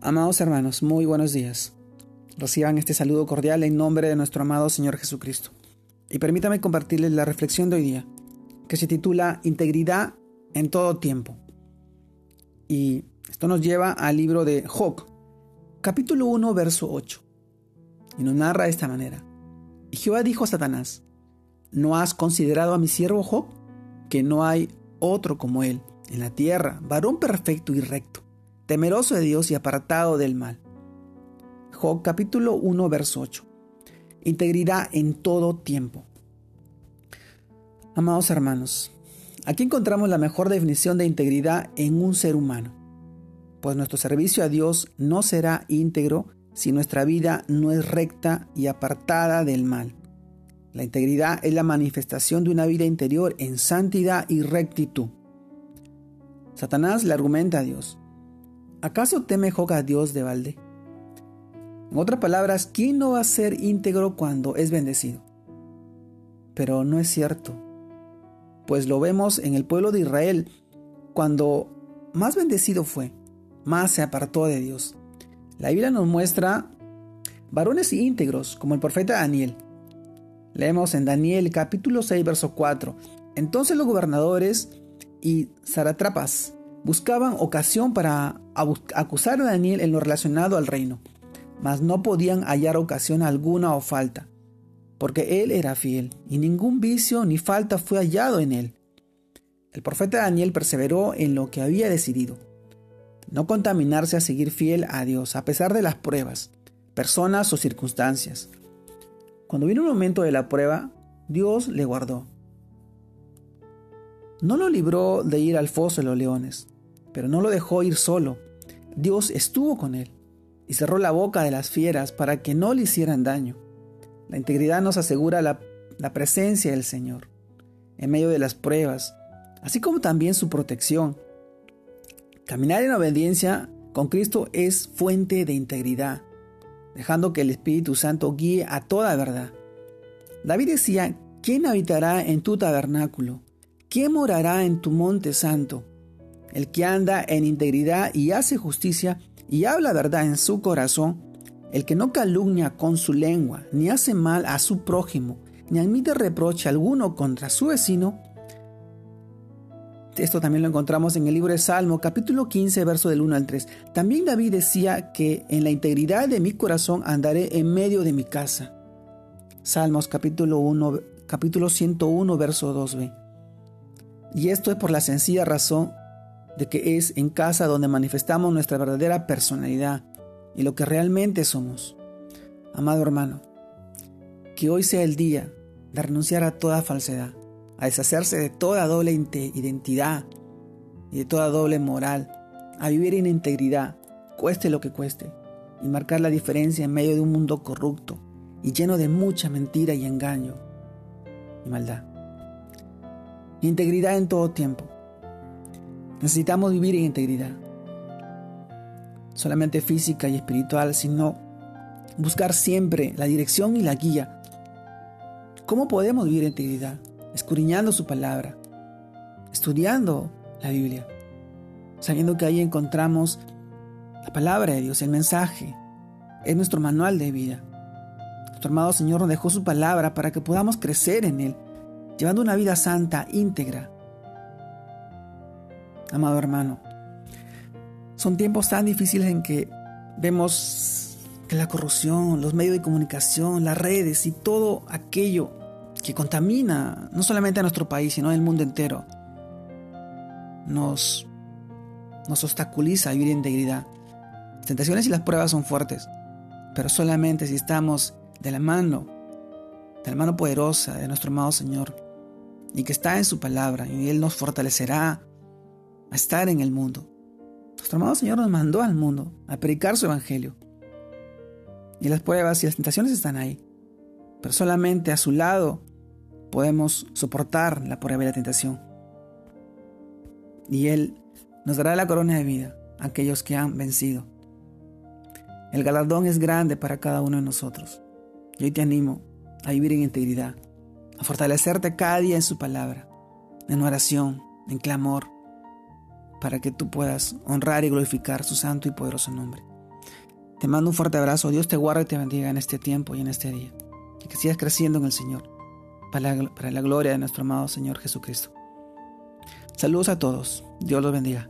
Amados hermanos, muy buenos días. Reciban este saludo cordial en nombre de nuestro amado Señor Jesucristo. Y permítame compartirles la reflexión de hoy día, que se titula Integridad en todo tiempo. Y esto nos lleva al libro de Job, capítulo 1, verso 8. Y nos narra de esta manera. Y Jehová dijo a Satanás, ¿no has considerado a mi siervo Job? Que no hay otro como él en la tierra, varón perfecto y recto temeroso de Dios y apartado del mal. Job capítulo 1, verso 8. Integridad en todo tiempo. Amados hermanos, aquí encontramos la mejor definición de integridad en un ser humano, pues nuestro servicio a Dios no será íntegro si nuestra vida no es recta y apartada del mal. La integridad es la manifestación de una vida interior en santidad y rectitud. Satanás le argumenta a Dios, ¿Acaso teme Job a Dios de balde? En otras palabras, ¿quién no va a ser íntegro cuando es bendecido? Pero no es cierto, pues lo vemos en el pueblo de Israel, cuando más bendecido fue, más se apartó de Dios. La Biblia nos muestra varones íntegros, como el profeta Daniel. Leemos en Daniel capítulo 6, verso 4. Entonces los gobernadores y zaratrapas buscaban ocasión para acusar a Daniel en lo relacionado al reino, mas no podían hallar ocasión alguna o falta, porque él era fiel, y ningún vicio ni falta fue hallado en él. El profeta Daniel perseveró en lo que había decidido, no contaminarse a seguir fiel a Dios a pesar de las pruebas, personas o circunstancias. Cuando vino el momento de la prueba, Dios le guardó no lo libró de ir al foso de los leones, pero no lo dejó ir solo. Dios estuvo con él y cerró la boca de las fieras para que no le hicieran daño. La integridad nos asegura la, presencia del Señor en medio de las pruebas, así como también su protección. Caminar en obediencia con Cristo es fuente de integridad, dejando que el Espíritu Santo guíe a toda verdad. David decía, ¿quién habitará en tu tabernáculo? ¿Quién morará en tu monte santo? El que anda en integridad y hace justicia y habla verdad en su corazón, el que no calumnia con su lengua, ni hace mal a su prójimo, ni admite reproche alguno contra su vecino. Esto también lo encontramos en el libro de Salmo, capítulo 15, verso del 1 al 3. También David decía que en la integridad de mi corazón andaré en medio de mi casa. Salmos capítulo 1, capítulo 101, verso 2b. Y esto es por la sencilla razón de que es en casa donde manifestamos nuestra verdadera personalidad y lo que realmente somos. Amado hermano, que hoy sea el día de renunciar a toda falsedad, a deshacerse de toda doble identidad y de toda doble moral, a vivir en integridad, cueste lo que cueste, y marcar la diferencia en medio de un mundo corrupto y lleno de mucha mentira y engaño y maldad. Integridad en todo tiempo. Necesitamos vivir en integridad. Solamente física y espiritual, sino buscar siempre la dirección y la guía. ¿Cómo podemos vivir en integridad? Escudriñando su palabra, estudiando la Biblia, sabiendo que ahí encontramos la palabra de Dios, el mensaje, es nuestro manual de vida. Nuestro amado Señor nos dejó su palabra para que podamos crecer en Él llevando una vida santa, íntegra. Amado hermano, son tiempos tan difíciles en que vemos que la corrupción, los medios de comunicación, las redes y todo aquello que contamina no solamente a nuestro país, sino al mundo entero, nos, nos obstaculiza vivir en integridad. Las tentaciones y las pruebas son fuertes, pero solamente si estamos de la mano, de la mano poderosa de nuestro amado Señor, y que está en su palabra y Él nos fortalecerá a estar en el mundo. Nuestro amado Señor nos mandó al mundo a predicar su evangelio. Y las pruebas y las tentaciones están ahí. Pero solamente a su lado podemos soportar la prueba y la tentación. Y Él nos dará la corona de vida a aquellos que han vencido. El galardón es grande para cada uno de nosotros. Y hoy te animo a vivir en integridad a fortalecerte cada día en su palabra, en oración, en clamor, para que tú puedas honrar y glorificar su santo y poderoso nombre. Te mando un fuerte abrazo. Dios te guarde y te bendiga en este tiempo y en este día. Y que sigas creciendo en el Señor, para la, para la gloria de nuestro amado Señor Jesucristo. Saludos a todos. Dios los bendiga.